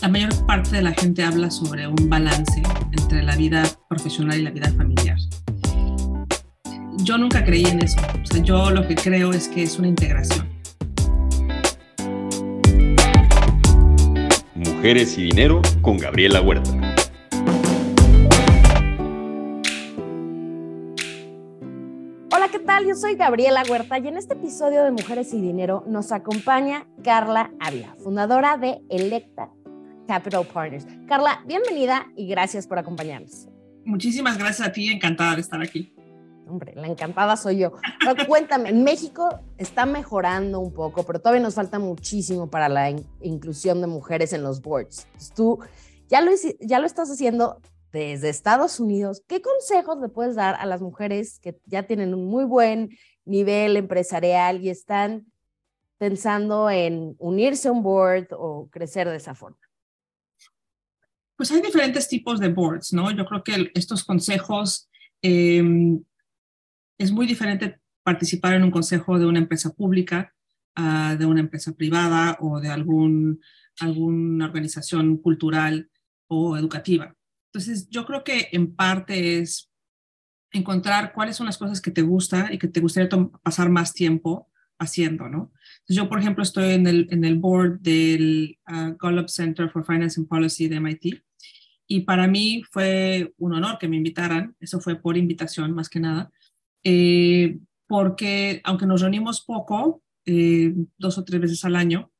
la mayor parte de la gente habla sobre un balance entre la vida profesional y la vida familiar. Yo nunca creí en eso. O sea, yo lo que creo es que es una integración. Mujeres y Dinero con Gabriela Huerta. Hola, ¿qué tal? Yo soy Gabriela Huerta y en este episodio de Mujeres y Dinero nos acompaña Carla Ávila, fundadora de Electa Capital Partners. Carla, bienvenida y gracias por acompañarnos. Muchísimas gracias a ti, encantada de estar aquí. Hombre, la encantada soy yo. Pero cuéntame, México está mejorando un poco, pero todavía nos falta muchísimo para la inclusión de mujeres en los boards. tú ya lo, ya lo estás haciendo desde Estados Unidos. ¿Qué consejos le puedes dar a las mujeres que ya tienen un muy buen nivel empresarial y están pensando en unirse a un board o crecer de esa forma? Pues hay diferentes tipos de boards, ¿no? Yo creo que estos consejos em, es muy diferente participar en un consejo de una empresa pública, uh, de una empresa privada o de algún, alguna organización cultural o educativa. Entonces, yo creo que en parte es encontrar cuáles son las cosas que te gusta y que te gustaría pasar más tiempo haciendo, ¿no? Entonces, yo, por ejemplo, estoy en el, en el board del uh, Gallup Center for Finance and Policy de MIT y para mí fue un honor que me invitaran, eso fue por invitación más que nada, eh, porque aunque nos reunimos poco, eh, dos o tres veces al año,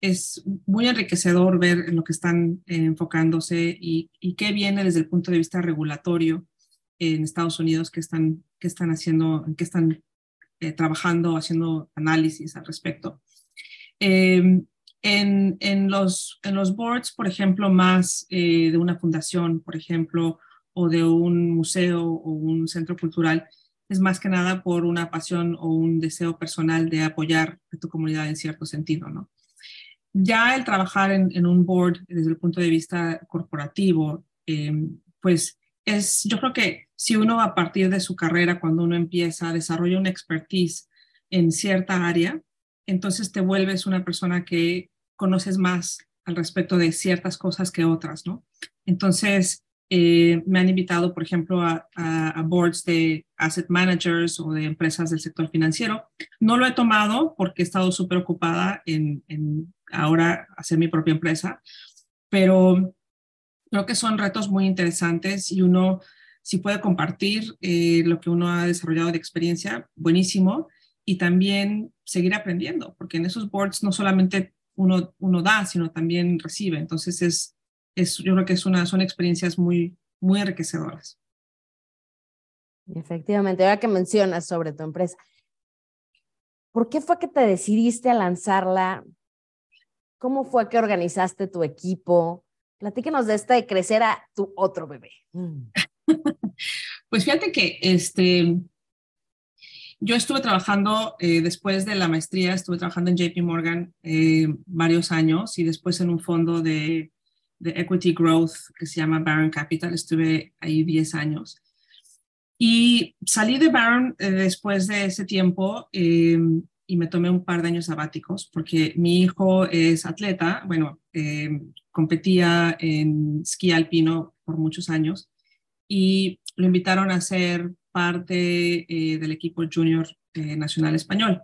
es muy enriquecedor ver en lo que están eh, enfocándose y, y, qué viene desde el punto de vista regulatorio en Estados Unidos, que están, que están haciendo, que están trabajando, haciendo análisis al respecto. En, en, los, en los boards, por ejemplo, más eh, de una fundación, por ejemplo, o de un museo o un centro cultural, es más que nada por una pasión o un deseo personal de apoyar a tu comunidad en cierto sentido, ¿no? Ya el trabajar en, en un board desde el punto de vista corporativo, eh, pues es, yo creo que si uno a partir de su carrera, cuando uno empieza, desarrolla una expertise en cierta área, entonces te vuelves una persona que conoces más al respecto de ciertas cosas que otras, ¿no? Entonces, eh, me han invitado, por ejemplo, a, a, boards de asset managers o de empresas del sector financiero. No lo he tomado porque he estado súper ocupada en, en, ahora hacer mi propia empresa, pero creo que son retos muy interesantes y uno, si puede compartir eh, lo que uno ha desarrollado de experiencia, buenísimo, y también seguir aprendiendo, porque en esos boards no solamente uno, uno da, sino también recibe. Entonces, es, es, yo creo que es una, son experiencias muy, muy enriquecedoras. Efectivamente, ahora que mencionas sobre tu empresa, ¿por qué fue que te decidiste a lanzarla? ¿Cómo fue que organizaste tu equipo? Platíquenos de esta de crecer a tu otro bebé. Pues fíjate que este, yo estuve trabajando eh, después de la maestría, estuve trabajando en JP Morgan eh, varios años y después en un fondo de, equity growth que se llama Barron Capital, estuve ahí 10 años. Y salí de Barron eh, después de ese tiempo em, y me tomé un par de años sabáticos porque mi hijo es atleta, bueno, em, competía en esquí alpino por muchos años y lo invitaron a ser parte eh, del equipo junior eh, nacional español.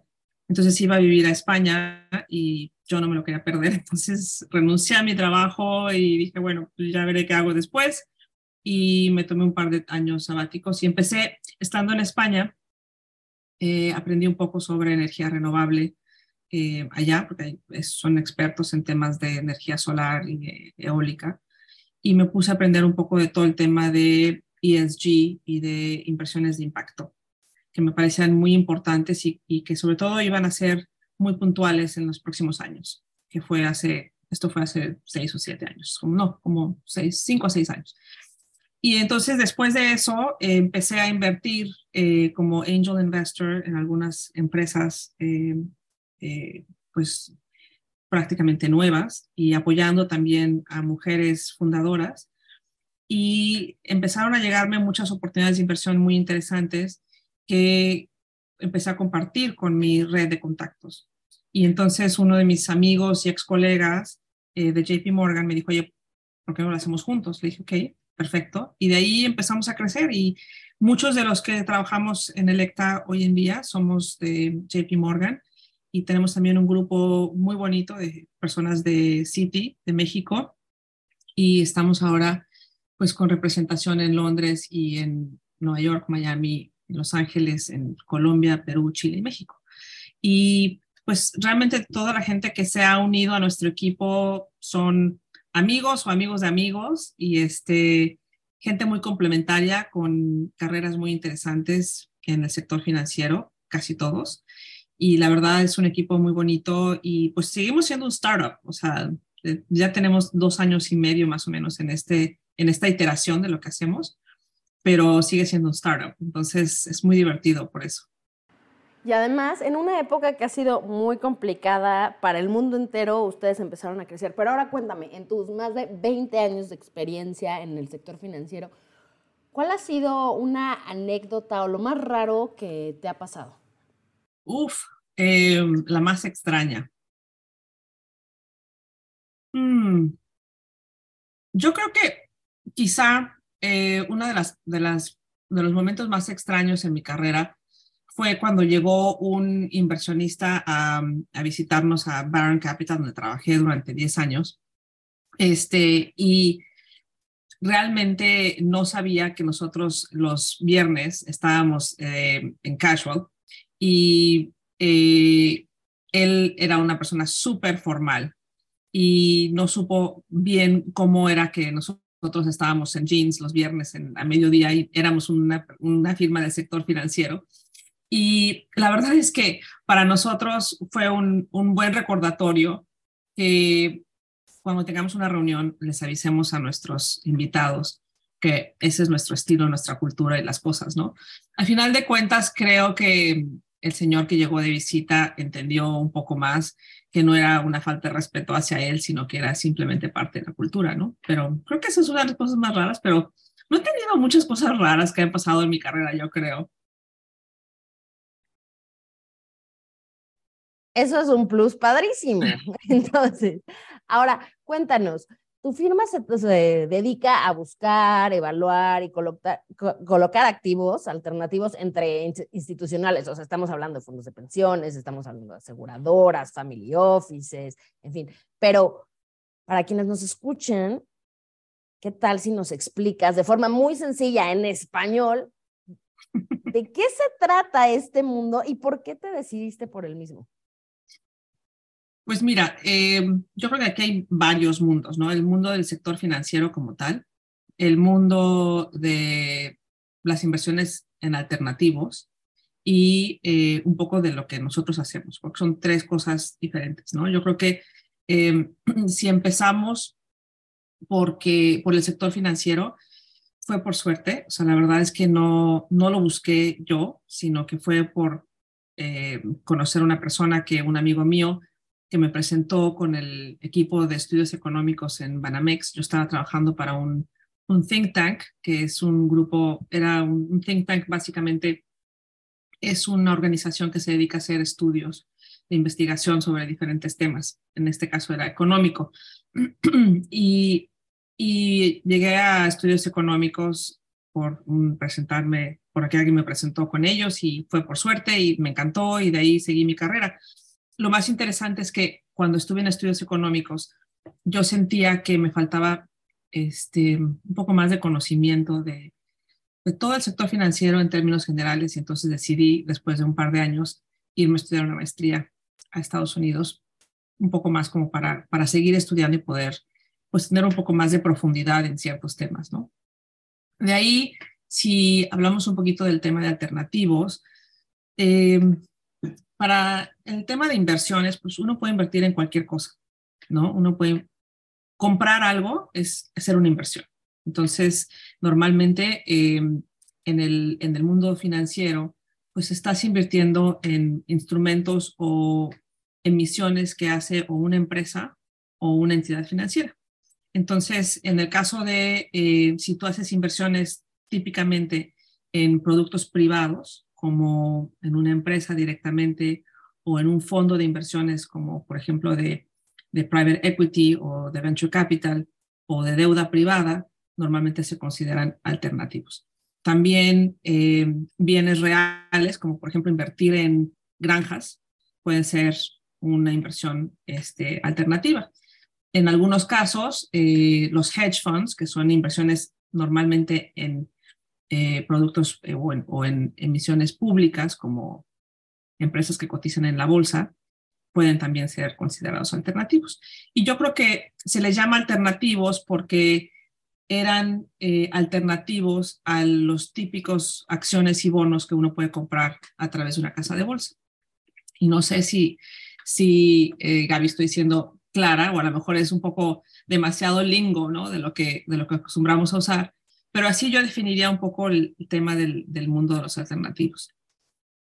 Entonces iba a vivir a España y yo no me lo quería perder. Entonces renuncié a mi trabajo y dije, bueno, pues ya veré qué hago después. Y me tomé un par de años sabáticos y empecé estando en España. Eh, aprendí un poco sobre energía renovable allá, porque son expertos en temas de energía solar y eólica. Y me puse a aprender un poco de todo el tema de ESG y de inversiones de impacto, que me parecían muy importantes y, que sobre todo iban a ser muy puntuales en los próximos años, que fue hace, esto fue hace seis o siete años, como no, como seis, cinco o seis años. Y entonces después de eso eh, empecé a invertir eh, como angel investor en algunas empresas, eh, pues prácticamente nuevas y apoyando también a mujeres fundadoras y empezaron a llegarme muchas oportunidades de inversión muy interesantes que empecé a compartir con mi red de contactos. Y entonces uno de mis amigos y ex colegas eh, de JP Morgan me dijo, oye, ¿por qué no lo hacemos juntos? Le dije, ok, perfecto. Y de ahí empezamos a crecer y muchos de los que trabajamos en Electa hoy en día somos de JP Morgan y tenemos también un grupo muy bonito de personas de City, de México, y estamos ahora pues con representación en Londres y en Nueva York, Miami, Los Ángeles, en Colombia, Perú, Chile y México. Y pues realmente toda la gente que se ha unido a nuestro equipo son amigos o amigos de amigos y este, gente muy complementaria con carreras muy interesantes en el sector financiero, casi todos. Y la verdad es un equipo muy bonito y pues seguimos siendo un startup, o sea, eh, ya tenemos dos años y medio más o menos en, este, en esta iteración de lo que hacemos, pero sigue siendo un startup, entonces es muy divertido por eso. Y además, en una época que ha sido muy complicada para el mundo entero, ustedes empezaron a crecer. Pero ahora cuéntame, en tus más de 20 años de experiencia en el sector financiero, ¿cuál ha sido una anécdota o lo más raro que te ha pasado? Uf, em, la más extraña. Mm. Yo creo que quizá eh, uno de, las, de, las, de los momentos más extraños en mi carrera fue cuando llegó un inversionista a, visitarnos a Baron Capital, donde trabajé durante 10 años. Este, y realmente no sabía que nosotros los viernes estábamos eh, en casual y eh, él era una persona súper formal y no supo bien cómo era que nosotros estábamos en jeans los viernes en, a mediodía y éramos una, una firma del sector financiero. Y la verdad es que para nosotros fue un, un buen recordatorio que cuando tengamos una reunión les avisemos a nuestros invitados que ese es nuestro estilo, nuestra cultura y las cosas, ¿no? Al final de cuentas, creo que el señor que llegó de visita entendió un poco más que no era una falta de respeto hacia él, sino que era simplemente parte de la cultura, ¿no? Pero creo que esa es una de las cosas más raras, pero no he tenido muchas cosas raras que han pasado en mi carrera, yo creo. Eso es un plus padrísimo. Entonces, ahora cuéntanos, tu firma se, dedica a buscar, evaluar y colocar, colocar activos alternativos entre institucionales. O sea, estamos hablando de fondos de pensiones, estamos hablando de aseguradoras, family offices, en fin. Pero para quienes nos escuchen, ¿qué tal si nos explicas de forma muy sencilla en español de qué se trata este mundo y por qué te decidiste por el mismo? Pues mira, eh, yo creo que aquí hay varios mundos, ¿no? El mundo del sector financiero como tal, el mundo de las inversiones en alternativos y eh, un poco de lo que nosotros hacemos, porque son tres cosas diferentes, ¿no? Yo creo que em, si empezamos porque, por el sector financiero, fue por suerte, o sea, la verdad es que no, no lo busqué yo, sino que fue por eh, conocer una persona que un amigo mío que me presentó con el equipo de estudios económicos en Banamex. Yo estaba trabajando para un, un think tank, que es un grupo, era un, think tank básicamente, es una organización que se dedica a hacer estudios de investigación sobre diferentes temas. En este caso era económico. y, y llegué a estudios económicos por presentarme, por aquí alguien me presentó con ellos y fue por suerte y me encantó y de ahí seguí mi carrera lo más interesante es que cuando estuve en estudios económicos, yo sentía que me faltaba este, un poco más de conocimiento de, todo el sector financiero en términos generales y entonces decidí, después de un par de años, irme a estudiar una maestría a Estados Unidos, un poco más como para, para seguir estudiando y poder pues tener un poco más de profundidad en ciertos temas, ¿no? De ahí, si hablamos un poquito del tema de alternativos, eh, para el tema de inversiones, pues uno puede invertir en cualquier cosa, ¿no? Uno puede comprar algo, es hacer una inversión. Entonces, normalmente em, en, el, mundo financiero, pues estás invirtiendo en instrumentos o emisiones que hace o una empresa o una entidad financiera. Entonces, en el caso de eh, si tú haces inversiones típicamente en productos privados, como en una empresa directamente o en un fondo de inversiones como por ejemplo de de private equity o de venture capital o de deuda privada, normalmente se consideran alternativos. También eh, bienes reales, como por ejemplo invertir en granjas, pueden ser una inversión este, alternativa. En algunos casos, eh, los hedge funds, que son inversiones normalmente en eh, productos o en, o, en, emisiones públicas, como empresas que cotizan en la bolsa, pueden también ser considerados alternativos. Y yo creo que se les llama alternativos porque eran eh, alternativos a los típicos acciones y bonos que uno puede comprar a través de una casa de bolsa. Y no sé si, si eh, Gaby estoy diciendo clara o a lo mejor es un poco demasiado lingo ¿no? de, lo que, de lo que acostumbramos a usar, pero así yo definiría un poco el, tema del, mundo de los alternativos.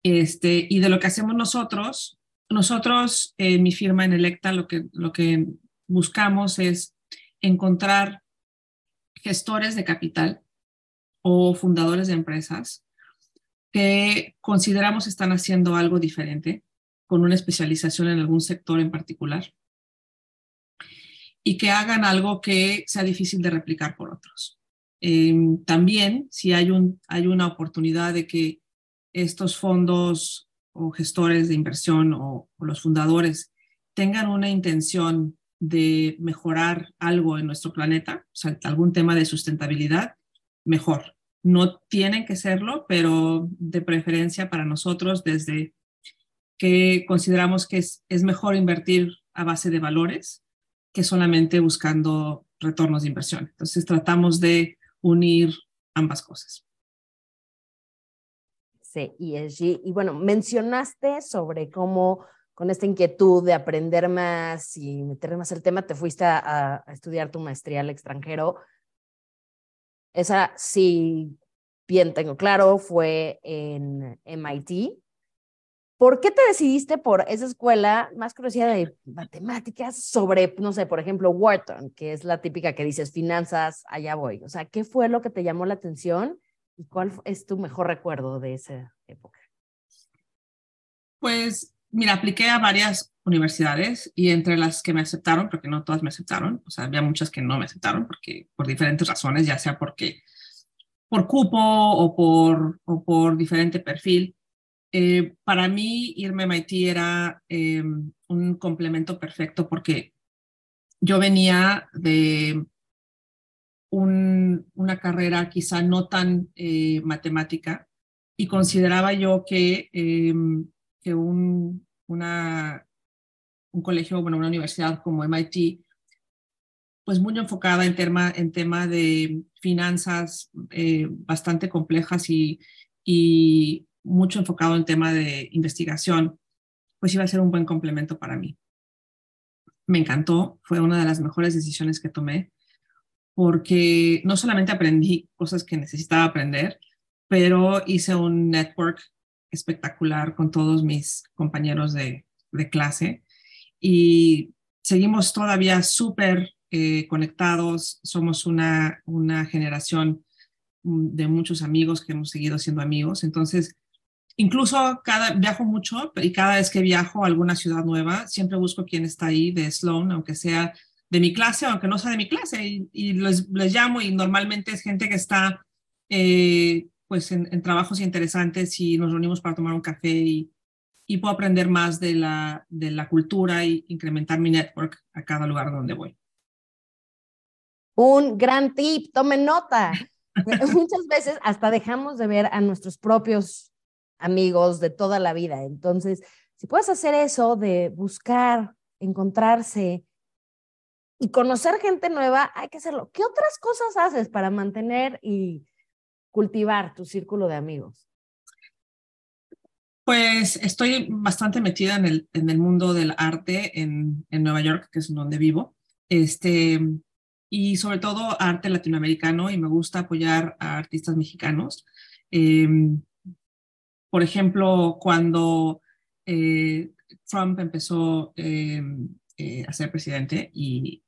Este, y de lo que hacemos nosotros, nosotros, eh, mi firma en Electa, lo que, lo que buscamos es encontrar gestores de capital o fundadores de empresas que consideramos están haciendo algo diferente, con una especialización en algún sector en particular, y que hagan algo que sea difícil de replicar por otros. Em, también, si hay, un, hay una oportunidad de que estos fondos o gestores de inversión o, los fundadores tengan una intención de mejorar algo en nuestro planeta, o sea, algún tema de sustentabilidad, mejor. No tienen que serlo, pero de preferencia para nosotros desde que consideramos que es, es mejor invertir a base de valores que solamente buscando retornos de inversión. Entonces tratamos de unir ambas cosas. Sí, ESG. Y bueno, mencionaste sobre cómo con esta inquietud de aprender más y meter más el tema, te fuiste a, estudiar tu maestría al extranjero. Esa, sí, bien tengo claro, fue en MIT. ¿Por qué te decidiste por esa escuela más conocida de matemáticas sobre, no sé, por ejemplo, Wharton, que es la típica que dices finanzas, allá voy? O sea, ¿qué fue lo que te llamó la atención? ¿Y cuál es tu mejor recuerdo de esa época? Pues mira, apliqué a varias universidades y entre las que me aceptaron, porque no todas me aceptaron, o sea, había muchas que no me aceptaron porque por diferentes razones, ya sea porque por cupo o por, o por diferente perfil. Eh, para mí irme a MIT era eh, un complemento perfecto porque yo venía de una carrera quizá no tan eh, matemática y consideraba yo que, que un, una, un colegio, bueno, una universidad como MIT, pues muy enfocada en tema, en tema de finanzas bastante complejas y mucho enfocado en tema de investigación, pues iba a ser un buen complemento para mí. Me encantó, fue una de las mejores decisiones que tomé porque no solamente aprendí cosas que necesitaba aprender, pero hice un network espectacular con todos mis compañeros de, clase y seguimos todavía súper eh, conectados, somos una, una generación mm, de muchos amigos que hemos seguido siendo amigos, entonces incluso cada viajo mucho y cada vez que viajo a alguna ciudad nueva, siempre busco quién está ahí de Sloan, aunque sea de mi clase, aunque no sea de mi clase, y, les, llamo y normalmente es gente que está eh, pues en, trabajos interesantes y nos reunimos para tomar un café y, y puedo aprender más de la, de la cultura y incrementar mi network a cada lugar donde voy. Un gran tip, tomen nota. Muchas veces hasta dejamos de ver a nuestros propios amigos de toda la vida. Entonces, si puedes hacer eso de buscar, encontrarse, y conocer gente nueva, hay que hacerlo. ¿Qué otras cosas haces para mantener y cultivar tu círculo de amigos? Pues estoy bastante metida en el, en el mundo del arte en, en, Nueva York, que es donde vivo, este, y sobre todo arte latinoamericano, y me gusta apoyar a artistas mexicanos. Em, por ejemplo, cuando eh, Trump empezó em, eh, a ser presidente y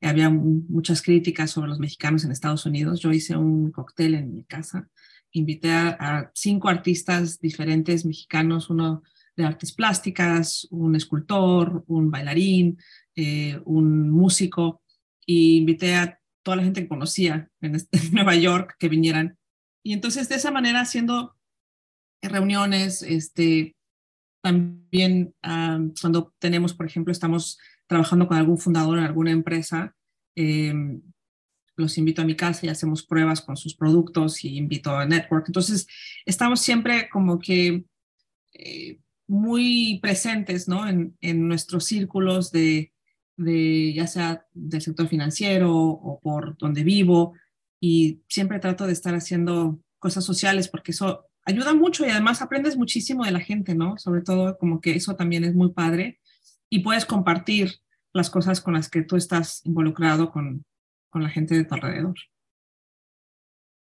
había muchas críticas sobre los mexicanos en Estados Unidos. Yo hice un cóctel en mi casa, invité a, cinco artistas diferentes mexicanos, uno de artes plásticas, un escultor, un bailarín, eh, un músico, y invité a toda la gente que conocía en, Nueva York que vinieran. Y entonces de esa manera haciendo reuniones, este, también cuando tenemos, por ejemplo, estamos trabajando con algún fundador en alguna empresa, em, los invito a mi casa y hacemos pruebas con sus productos y invito a Network. Entonces, estamos siempre como que eh, muy presentes ¿no? en, en nuestros círculos de, de, ya sea del sector financiero o por donde vivo, y siempre trato de estar haciendo cosas sociales porque eso ayuda mucho y además aprendes muchísimo de la gente, ¿no? Sobre todo como que eso también es muy padre y puedes compartir las cosas con las que tú estás involucrado con, con la gente de tu alrededor.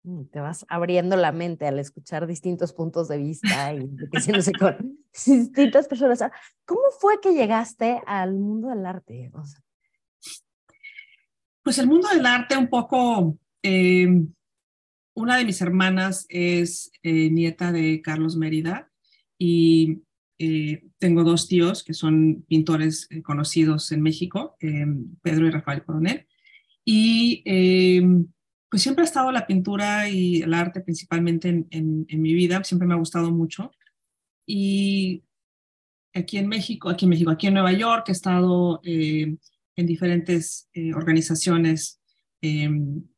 Mm, te vas abriendo la mente al escuchar distintos puntos de vista y con distintas personas. ¿Cómo fue que llegaste al mundo del arte? Pues el mundo del arte un poco, eh, una de mis hermanas es eh, nieta de Carlos Mérida y eh, tengo dos tíos que son pintores conocidos en México, Pedro y Rafael Coronel. Y pues siempre ha estado la pintura y el arte principalmente en, mi vida, siempre me ha gustado mucho. Y aquí en México, aquí en México, aquí en Nueva York, he estado eh, en diferentes eh, organizaciones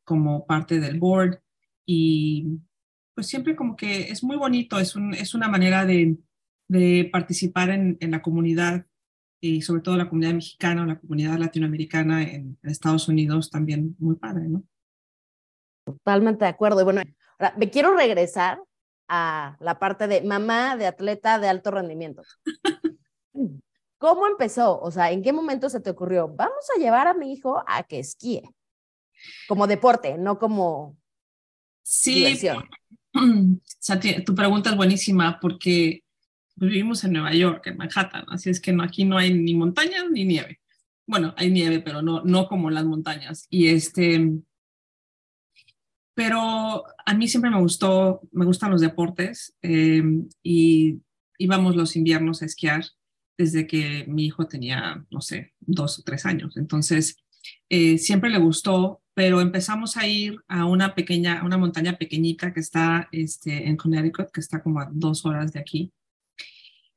como parte del board y pues siempre como que es muy bonito, es, un, es una manera de, de participar en, en, la comunidad y sobre todo la comunidad mexicana o la comunidad latinoamericana en, en Estados Unidos también muy padre, ¿no? Totalmente de acuerdo. Y bueno, ahora me quiero regresar a la parte de mamá de atleta de alto rendimiento. ¿Cómo empezó? O sea, ¿en qué momento se te ocurrió? Vamos a llevar a mi hijo a que esquíe. Como deporte, no como sí, tu pregunta es buenísima porque vivimos en Nueva York, en Manhattan, así es que no, aquí no hay ni montañas ni nieve. Bueno, hay nieve, pero no, no como las montañas. Y este, pero a mí siempre me gustó, me gustan los deportes eh, y íbamos los inviernos a esquiar desde que mi hijo tenía, no sé, dos o tres años. Entonces, eh, siempre le gustó, pero empezamos a ir a una pequeña, una montaña pequeñita que está este, en Connecticut, que está como a dos horas de aquí.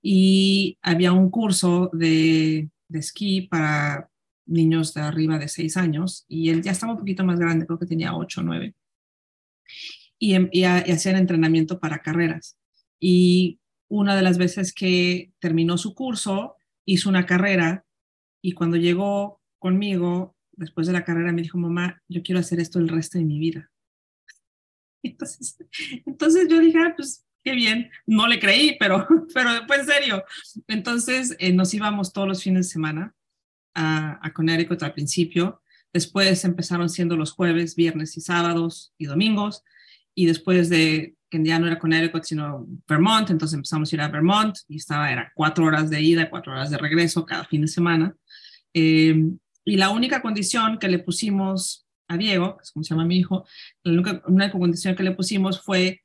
Y había un curso de, de esquí para niños de arriba de seis años y él ya estaba un poquito más grande, creo que tenía ocho o nueve. Em, y, hacían entrenamiento para carreras. Y una de las veces que terminó su curso, hizo una carrera y cuando llegó conmigo, después de la carrera, me dijo, mamá, yo quiero hacer esto el resto de mi vida. Entonces, entonces yo dije, ah, pues qué bien, no le creí, pero, pero fue en serio. Entonces eh, nos íbamos todos los fines de semana a, a Connecticut al principio Después empezaron siendo los jueves, viernes y sábados y domingos. Y después de que ya no era Connecticut, sino Vermont, entonces empezamos a ir a Vermont y estaba, era cuatro horas de ida, cuatro horas de regreso cada fin de semana. Eh, y la única condición que le pusimos a Diego, que es como se llama mi hijo, la única, única condición que le pusimos fue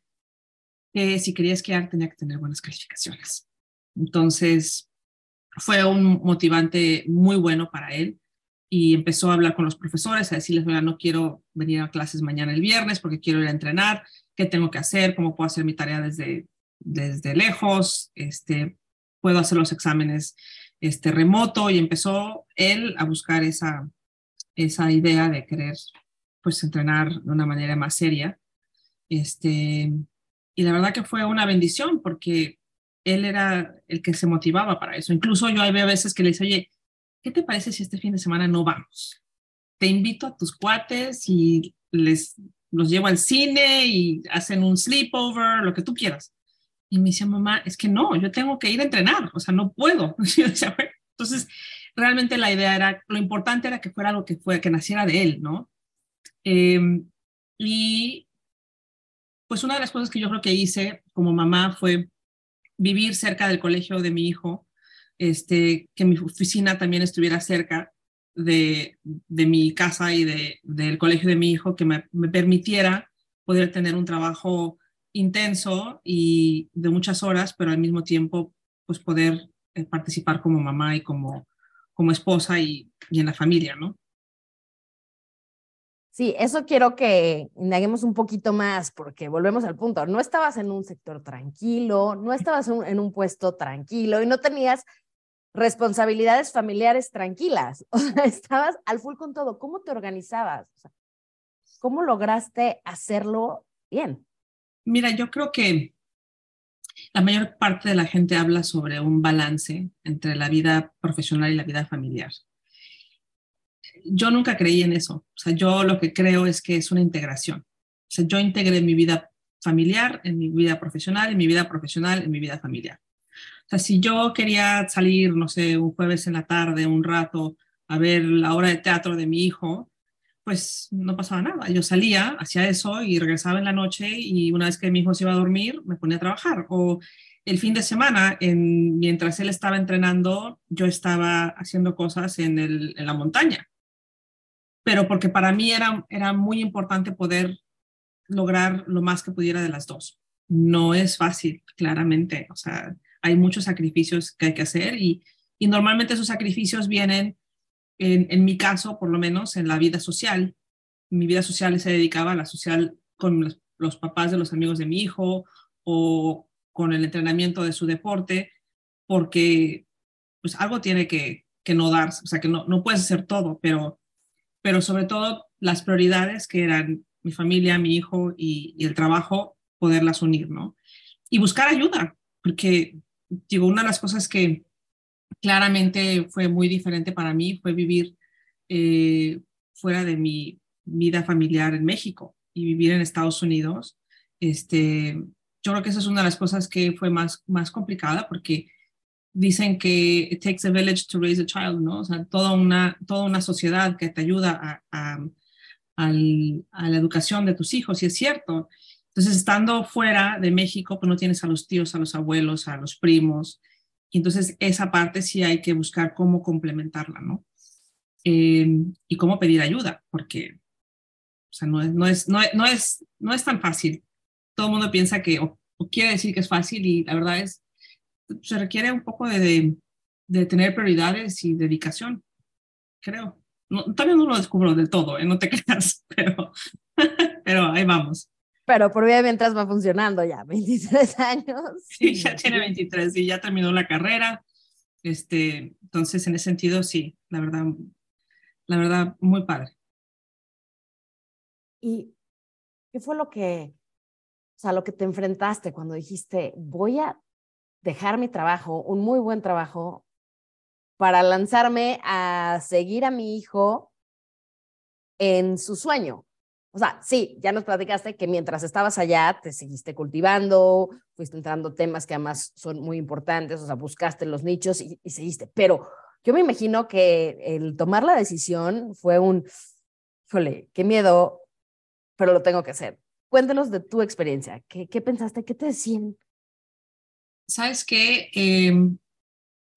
que si quería esquiar tenía que tener buenas calificaciones. Entonces, fue un motivante muy bueno para él y empezó a hablar con los profesores, a decirles, no quiero venir a clases mañana el viernes porque quiero ir a entrenar, qué tengo que hacer, cómo puedo hacer mi tarea desde, desde lejos, este, puedo hacer los exámenes este, remoto y empezó él a buscar esa, esa idea de querer pues entrenar de una manera más seria. Este, y la verdad que fue una bendición porque él era el que se motivaba para eso. Incluso yo hay veces que le dice, oye, ¿qué te parece si este fin de semana no vamos? Te invito a tus cuates y les los llevo al cine y hacen un sleepover, lo que tú quieras. Y me decía, mamá, es que no, yo tengo que ir a entrenar, o sea, no puedo. Entonces, realmente la idea era, lo importante era que fuera algo que, fue, que naciera de él, ¿no? Em, y pues una de las cosas que yo creo que hice como mamá fue vivir cerca del colegio de mi hijo este, que mi oficina también estuviera cerca de, de mi casa y de, del colegio de mi hijo, que me, permitiera poder tener un trabajo intenso y de muchas horas, pero al mismo tiempo pues poder eh, participar como mamá y como, como esposa y, y en la familia, ¿no? Sí, eso quiero que indaguemos un poquito más, porque volvemos al punto. No estabas en un sector tranquilo, no estabas en un puesto tranquilo y no tenías responsabilidades familiares tranquilas. O sea, estabas al full con todo. ¿Cómo te organizabas? ¿Cómo lograste hacerlo bien? Mira, yo creo que la mayor parte de la gente habla sobre un balance entre la vida profesional y la vida familiar yo nunca creí en eso. O sea, yo lo que creo es que es una integración. O sea, yo integré mi vida familiar, en mi vida profesional, en mi vida profesional, en mi vida familiar. O sea, si yo quería salir, no sé, un jueves en la tarde, un rato, a ver la obra de teatro de mi hijo, pues no pasaba nada. Yo salía, hacía eso y regresaba en la noche y una vez que mi hijo se iba a dormir, me ponía a trabajar. O el fin de semana, en, mientras él estaba entrenando, yo estaba haciendo cosas en, la montaña pero porque para mí era, muy importante poder lograr lo más que pudiera de las dos. No es fácil, claramente, o sea, hay muchos sacrificios que hay que hacer y normalmente esos sacrificios vienen, en, en, mi caso, por lo menos, en la vida social. Mi vida social se dedicaba a la social con los, papás de los amigos de mi hijo o con el entrenamiento de su deporte, porque pues algo tiene que, que no darse, o sea, que no, no puedes hacer todo, pero pero sobre todo las prioridades que eran mi familia, mi hijo y, el trabajo, poderlas unir, ¿no? Y buscar ayuda, porque digo, una de las cosas que claramente fue muy diferente para mí fue vivir eh, fuera de mi vida familiar en México y vivir en Estados Unidos. Este, yo creo que esa es una de las cosas que fue más, más complicada porque dicen que it takes a village to raise a child, ¿no? O sea, toda una, toda una sociedad que te ayuda a, a, la educación de tus hijos, y es cierto. Entonces, estando fuera de México, pues no tienes a los tíos, a los abuelos, a los primos. Y entonces, esa parte sí hay que buscar cómo complementarla, ¿no? Eh, y cómo pedir ayuda, porque, o sea, no es, no es, no es, no es, no es tan fácil. Todo el mundo piensa que, o quiere decir que es fácil, y la verdad es, se requiere un poco de, de, tener prioridades y dedicación, creo. No, también no lo descubro del todo, ¿eh? no te creas, pero, pero ahí vamos. Pero por bien mientras va funcionando ya, 23 años. Sí, ya tiene 23 y ya terminó la carrera. Este, entonces, en ese sentido, sí, la verdad, la verdad, muy padre. ¿Y qué fue lo que, o sea, lo que te enfrentaste cuando dijiste, voy a dejar mi trabajo, un muy buen trabajo, para lanzarme a seguir a mi hijo en su sueño. O sea, sí, ya nos platicaste que mientras estabas allá te seguiste cultivando, fuiste entrando temas que además son muy importantes, o sea, buscaste los nichos y, y seguiste. Pero yo me imagino que el tomar la decisión fue un, híjole, qué miedo, pero lo tengo que hacer. Cuéntanos de tu experiencia. ¿Qué, pensaste? ¿Qué te decían? sabes que em,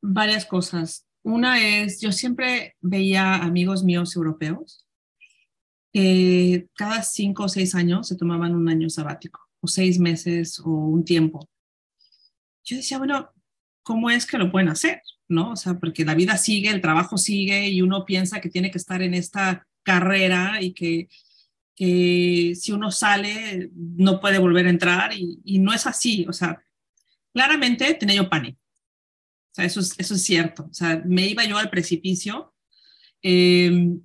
varias cosas. Una es, yo siempre veía amigos míos europeos que cada cinco o seis años se tomaban un año sabático, o seis meses, o un tiempo. Yo decía, bueno, ¿cómo es que lo pueden hacer? ¿No? O sea, porque la vida sigue, el trabajo sigue y uno piensa que tiene que estar en esta carrera y que, que si uno sale no puede volver a entrar y, y no es así. O sea, claramente tenía yo pánico. O sea, eso es, eso es cierto. O sea, me iba yo al precipicio, eh,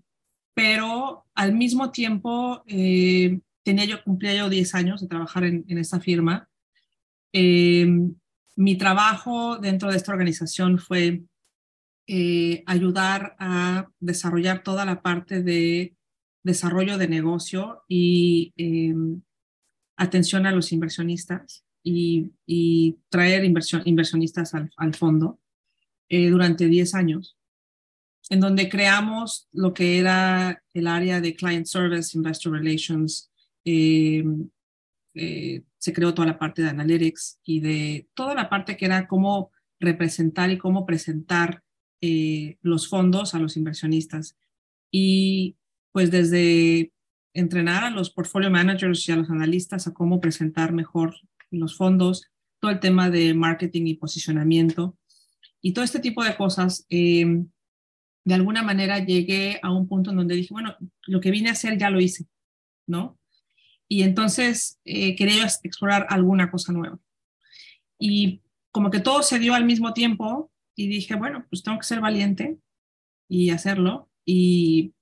pero al mismo tiempo eh, tenía yo, cumplía yo 10 años de trabajar en, en esta firma. Eh, mi trabajo dentro de esta organización fue ayudar a desarrollar toda la parte de desarrollo de negocio y atención a los inversionistas y, traer inversión, inversionistas al, fondo eh, durante 10 años, en donde creamos lo que era el área de Client Service, Investor Relations, eh, eh, se creó toda la parte de Analytics y de toda la parte que era cómo representar y cómo presentar los fondos a los inversionistas. Y pues desde entrenar a los portfolio managers y a los analistas a cómo presentar mejor los fondos, todo el tema de marketing y posicionamiento y todo este tipo de cosas. Eh, de alguna manera llegué a un punto en donde dije, bueno, lo que vine a hacer ya lo hice, ¿no? Y entonces eh, quería explorar alguna cosa nueva. Y como que todo se dio al mismo tiempo y dije, bueno, pues tengo que ser valiente y hacerlo. Y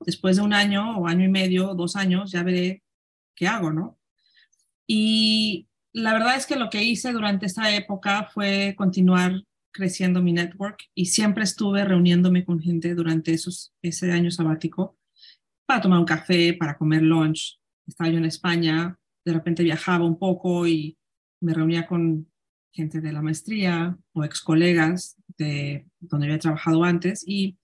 después de un año o año y medio, dos años, ya veré qué hago, ¿no? Y la verdad es que lo que hice durante esta época fue continuar creciendo mi network y siempre estuve reuniéndome con gente durante esos, ese año sabático para tomar un café, para comer lunch. Estaba yo en España, de repente viajaba un poco y me reunía con gente de la maestría o ex colegas de donde había trabajado antes y,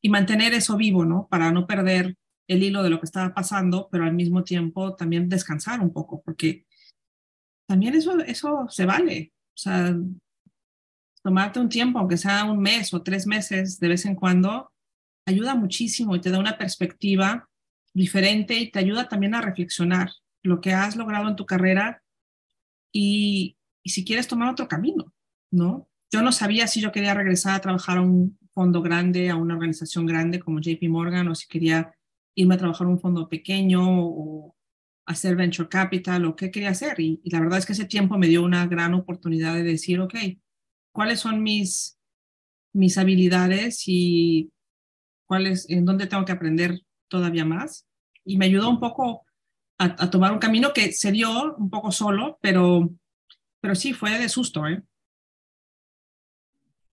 y mantener eso vivo, ¿no? Para no perder el hilo de lo que estaba pasando, pero al mismo tiempo también descansar un poco, porque también eso, eso se vale. O sea, tomarte un tiempo, aunque sea un mes o tres meses de vez en cuando, ayuda muchísimo y te da una perspectiva diferente y te ayuda también a reflexionar lo que has logrado en tu carrera y, si quieres tomar otro camino, ¿no? Yo no sabía si yo quería regresar a trabajar a un fondo grande, a una organización grande como JP Morgan, o si quería irme a trabajar a un fondo pequeño o hacer venture capital o qué quería hacer. Y, y, la verdad es que ese tiempo me dio una gran oportunidad de decir, ok, ¿cuáles son mis, mis habilidades y cuáles, en dónde tengo que aprender todavía más? Y me ayudó un poco a, a tomar un camino que se dio un poco solo, pero pero sí, fue de susto, ¿eh?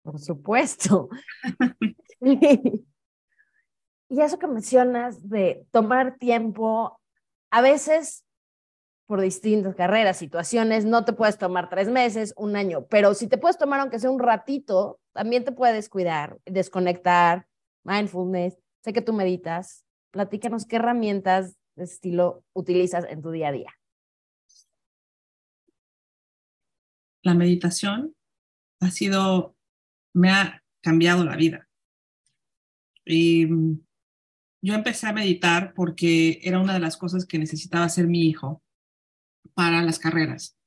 Por supuesto. y eso que mencionas de tomar tiempo, a veces por distintas carreras, situaciones, no te puedes tomar tres meses, un año, pero si te puedes tomar aunque sea un ratito, también te puedes cuidar, desconectar, mindfulness. Sé que tú meditas. Platícanos qué herramientas de estilo utilizas en tu día a día. la meditación ha sido, me ha cambiado la vida. Y mm, yo empecé a meditar porque era una de las cosas que necesitaba hacer mi hijo para las carreras.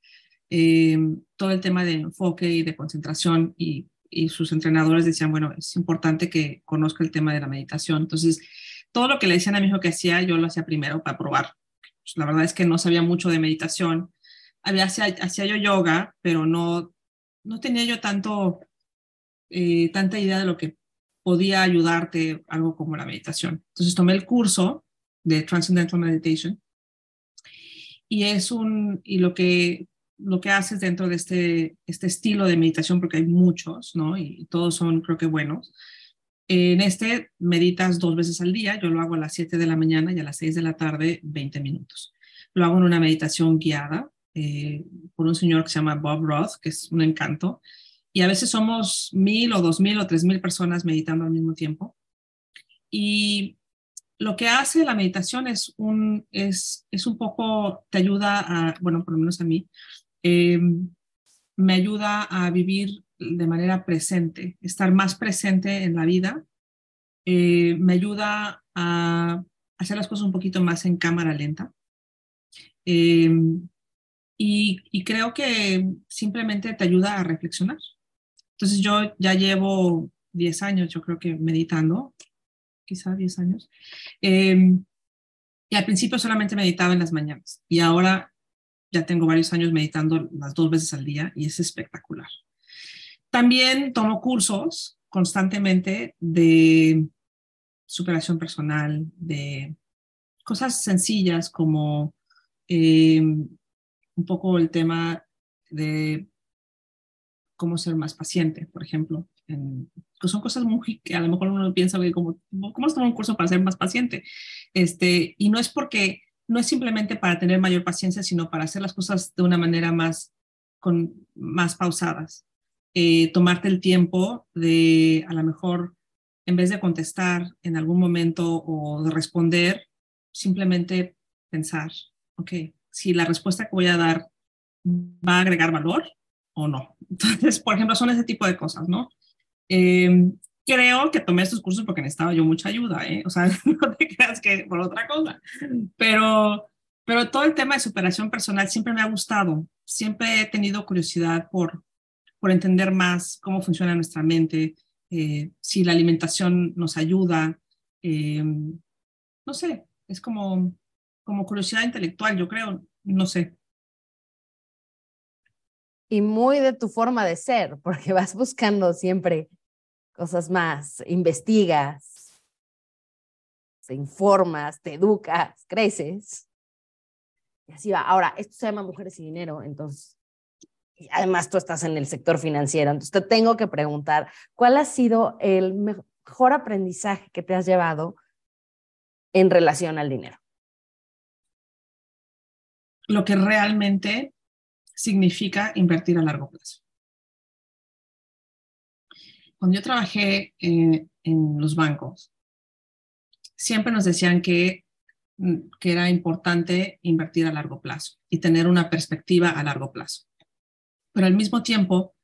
Eh, todo el tema de enfoque y de concentración y, y, sus entrenadores decían, bueno, es importante que conozca el tema de la meditación. Entonces, todo lo que le decían a mi hijo que hacía, yo lo hacía primero para probar. Pues, la verdad es que no sabía mucho de meditación había, hacía, hacía yo yoga, pero no, no tenía yo tanto, eh, tanta idea de lo que podía ayudarte algo como la meditación. Entonces tomé el curso de Transcendental Meditation y es un, y lo que, lo que haces dentro de este, este estilo de meditación, porque hay muchos, ¿no? Y todos son, creo que buenos. En este meditas dos veces al día, yo lo hago a las 7 de la mañana y a las 6 de la tarde, 20 minutos. Lo hago en una meditación guiada, eh, por un señor que se llama Bob Roth, que es un encanto. Y a veces somos mil o dos mil o tres mil personas meditando al mismo tiempo. Y lo que hace la meditación es un, es, es un poco, te ayuda a, bueno, por lo menos a mí, eh, me ayuda a vivir de manera presente, estar más presente en la vida, eh, me ayuda a hacer las cosas un poquito más en cámara lenta. Eh, y, creo que simplemente te ayuda a reflexionar. Entonces yo ya llevo 10 años, yo creo que meditando, quizá 10 años. Em, y al principio solamente meditaba en las mañanas y ahora ya tengo varios años meditando las dos veces al día y es espectacular. También tomo cursos constantemente de superación personal, de cosas sencillas como eh, un poco el tema de cómo ser más paciente, por ejemplo. Que son cosas muy que a lo mejor uno piensa, que como, ¿cómo es tomar un curso para ser más paciente? Este, y no es porque, no es simplemente para tener mayor paciencia, sino para hacer las cosas de una manera más, con, más pausadas. Eh, tomarte el tiempo de, a lo mejor, en vez de contestar en algún momento o de responder, simplemente pensar, ok, si la respuesta que voy a dar va a agregar valor o no. Entonces, por ejemplo, son ese tipo de cosas, ¿no? Eh, creo que tomé estos cursos porque necesitaba yo mucha ayuda, ¿eh? O sea, no te creas que por otra cosa. Pero, pero todo el tema de superación personal siempre me ha gustado. Siempre he tenido curiosidad por, por entender más cómo funciona nuestra mente, eh, si la alimentación nos ayuda, eh, no sé, es como, como curiosidad intelectual, yo creo, no sé. Y muy de tu forma de ser, porque vas buscando siempre cosas más, investigas, te informas, te educas, creces. Y así va. Ahora, esto se llama Mujeres y Dinero, entonces, además tú estás en el sector financiero, entonces te tengo que preguntar, ¿cuál ha sido el mejor aprendizaje que te has llevado en relación al dinero? Lo que realmente significa invertir a largo plazo. Cuando yo trabajé eh, en los bancos, siempre nos decían que, mm, que era importante invertir a largo plazo y tener una perspectiva a largo plazo. Pero al mismo tiempo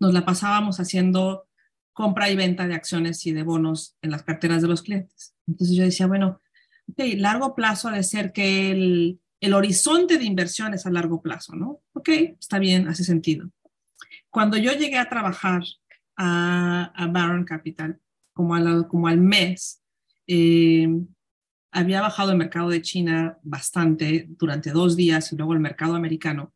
nos la pasábamos haciendo compra y venta de acciones y de bonos en las carteras de los clientes. Entonces yo decía, bueno, ok, largo plazo de ser que el, el horizonte de inversión es a largo plazo, ¿no? Ok, está bien, hace sentido. Cuando yo llegué a trabajar a, Baron Capital, como, al mes, eh, había bajado el mercado de China bastante durante dos días y luego el mercado americano.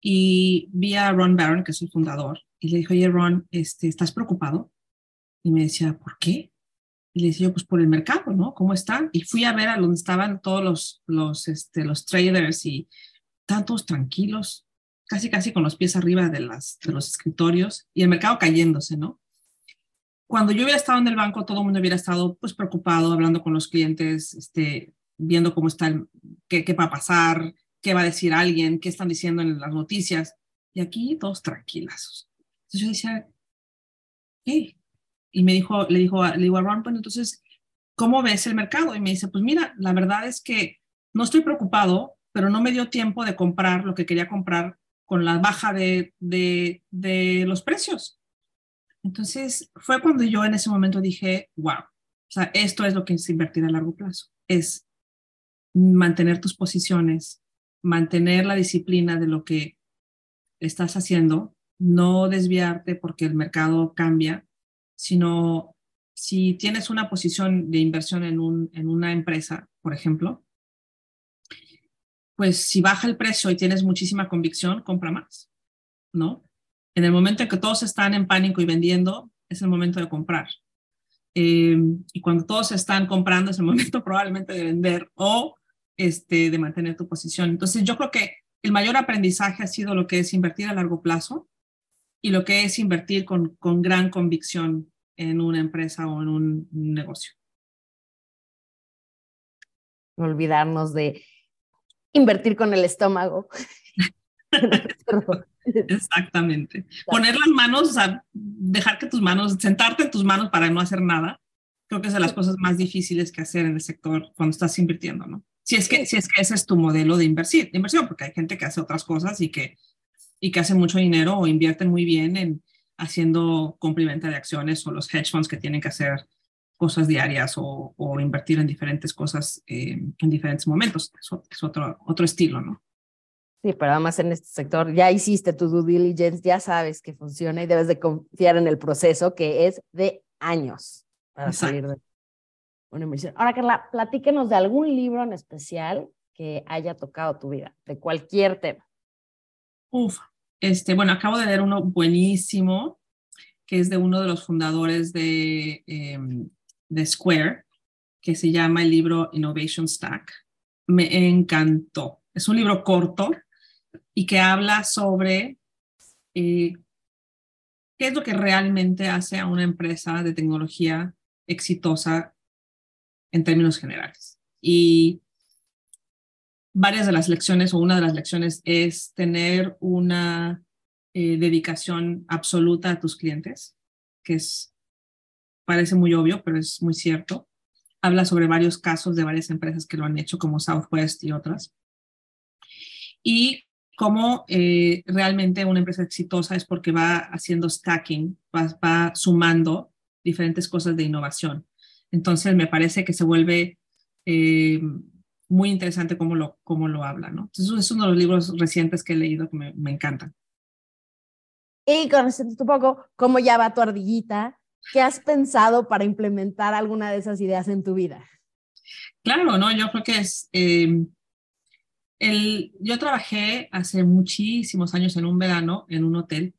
Y vi a Ron Barron, que es el fundador, y le dije, oye, Ron, este, ¿estás preocupado? Y me decía, ¿por qué? Y le decía pues por el mercado, ¿no? ¿Cómo está? Y fui a ver a donde estaban todos los, los, este, los traders y tantos tranquilos, casi casi con los pies arriba de, las, de los escritorios y el mercado cayéndose, ¿no? Cuando yo hubiera estado en el banco, todo el mundo hubiera estado pues preocupado, hablando con los clientes, este, viendo cómo está, el, qué, qué va a pasar, qué va a decir alguien, qué están diciendo en las noticias. Y aquí todos tranquilos. Entonces yo decía, hey. Y me dijo, le dijo, le digo a Ron, bueno, entonces, ¿cómo ves el mercado? Y me dice, pues mira, la verdad es que no estoy preocupado, pero no me dio tiempo de comprar lo que quería comprar con la baja de, de, los precios. Entonces, fue cuando yo en ese momento dije, wow, o sea, esto es lo que es invertir a largo plazo, es mantener tus posiciones, mantener la disciplina de lo que estás haciendo, no desviarte porque el mercado cambia, sino si tienes una posición de inversión en, un, en una empresa, por ejemplo, pues si baja el precio y tienes muchísima convicción, compra más, ¿no? En el momento en que todos están en pánico y vendiendo, es el momento de comprar. Eh, y cuando todos están comprando, es el momento probablemente de vender o este, de mantener tu posición. Entonces, yo creo que el mayor aprendizaje ha sido lo que es invertir a largo plazo y lo que es invertir con, con gran convicción en una empresa o en un negocio. Olvidarnos de invertir con el estómago. Exactamente. Poner las manos, o sea, dejar que tus manos, sentarte en tus manos para no hacer nada, creo que es de las cosas más difíciles que hacer en el sector cuando estás invirtiendo, ¿no? Si es que, si es que ese es tu modelo de, inversión, de inversión, porque hay gente que hace otras cosas y que, y que hace mucho dinero o invierten muy bien en haciendo complementa de acciones o los hedge funds que tienen que hacer cosas diarias o, o invertir en diferentes cosas eh, en diferentes momentos. Eso es otro, otro estilo, ¿no? Sí, pero además en este sector ya hiciste tu due diligence, ya sabes que funciona y debes de confiar en el proceso que es de años para Exacto. salir de una inversión. Ahora, Carla, platíquenos de algún libro en especial que haya tocado tu vida, de cualquier tema. Uf, este, bueno, acabo de leer uno buenísimo, que es de uno de los fundadores de eh, de Square, que se llama el libro Innovation Stack. Me encantó. Es un libro corto y que habla sobre eh, qué es lo que realmente hace a una empresa de tecnología exitosa en términos generales. Y varias de las lecciones o una de las lecciones es tener una eh, dedicación absoluta a tus clientes, que es parece muy obvio, pero es muy cierto. Habla sobre varios casos de varias empresas que lo han hecho, como Southwest y otras. Y cómo eh, realmente una empresa exitosa es porque va haciendo stacking, va, va, sumando diferentes cosas de innovación. Entonces, me parece que se vuelve eh, muy interesante cómo lo, cómo lo habla. ¿no? Entonces, es uno de los libros recientes que he leído que me, me encantan. Y conociendo un poco cómo ya va tu ardillita, ¿qué has pensado para implementar alguna de esas ideas en tu vida? Claro, no, yo creo que es, em, el, yo trabajé hace muchísimos años en un verano en un hotel.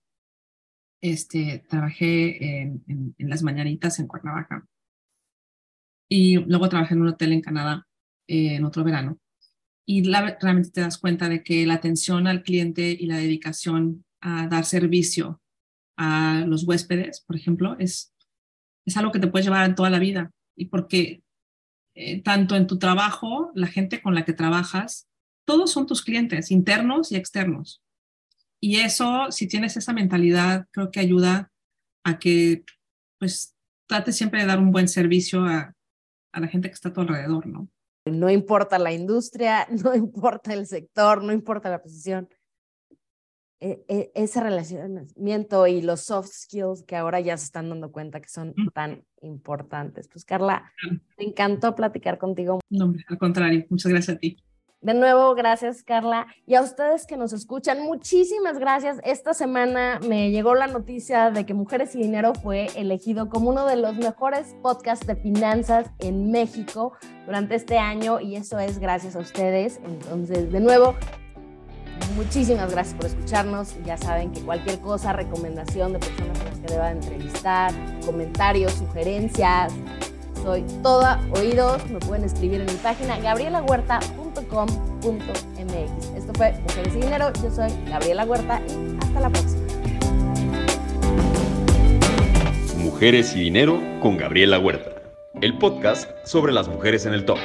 Este, trabajé en, en, las mañanitas en Cuernavaca. Y luego trabajé en un hotel en Canadá eh, en otro verano. Y la, realmente te das cuenta de que la atención al cliente y la dedicación a dar servicio a los huéspedes, por ejemplo, es, es algo que te puedes llevar en toda la vida. Y porque eh, tanto en tu trabajo, la gente con la que trabajas, todos son tus clientes, internos y externos. Y eso, si tienes esa mentalidad, creo que ayuda a que, pues, trates siempre de dar un buen servicio a, a la gente que está a tu alrededor, ¿no? No importa la industria, no importa el sector, no importa la posición. E, e, ese relacionamiento y los soft skills que ahora ya se están dando cuenta que son tan importantes. Pues Carla, me encantó platicar contigo. No, al contrario, muchas gracias a ti. De nuevo, gracias Carla. Y a ustedes que nos escuchan, muchísimas gracias. Esta semana me llegó la noticia de que Mujeres y Dinero fue elegido como uno de los mejores podcasts de finanzas en México durante este año y eso es gracias a ustedes. Entonces, de nuevo, muchísimas gracias por escucharnos. Ya saben que cualquier cosa, recomendación de personas a las que deba entrevistar, comentarios, sugerencias, soy toda oídos. Me pueden escribir en mi página gabrielahuerta.com.mx. Esto fue Mujeres y Dinero. Yo soy Gabriela Huerta y hasta la próxima. Mujeres y Dinero con Gabriela Huerta, el podcast sobre las mujeres en el top.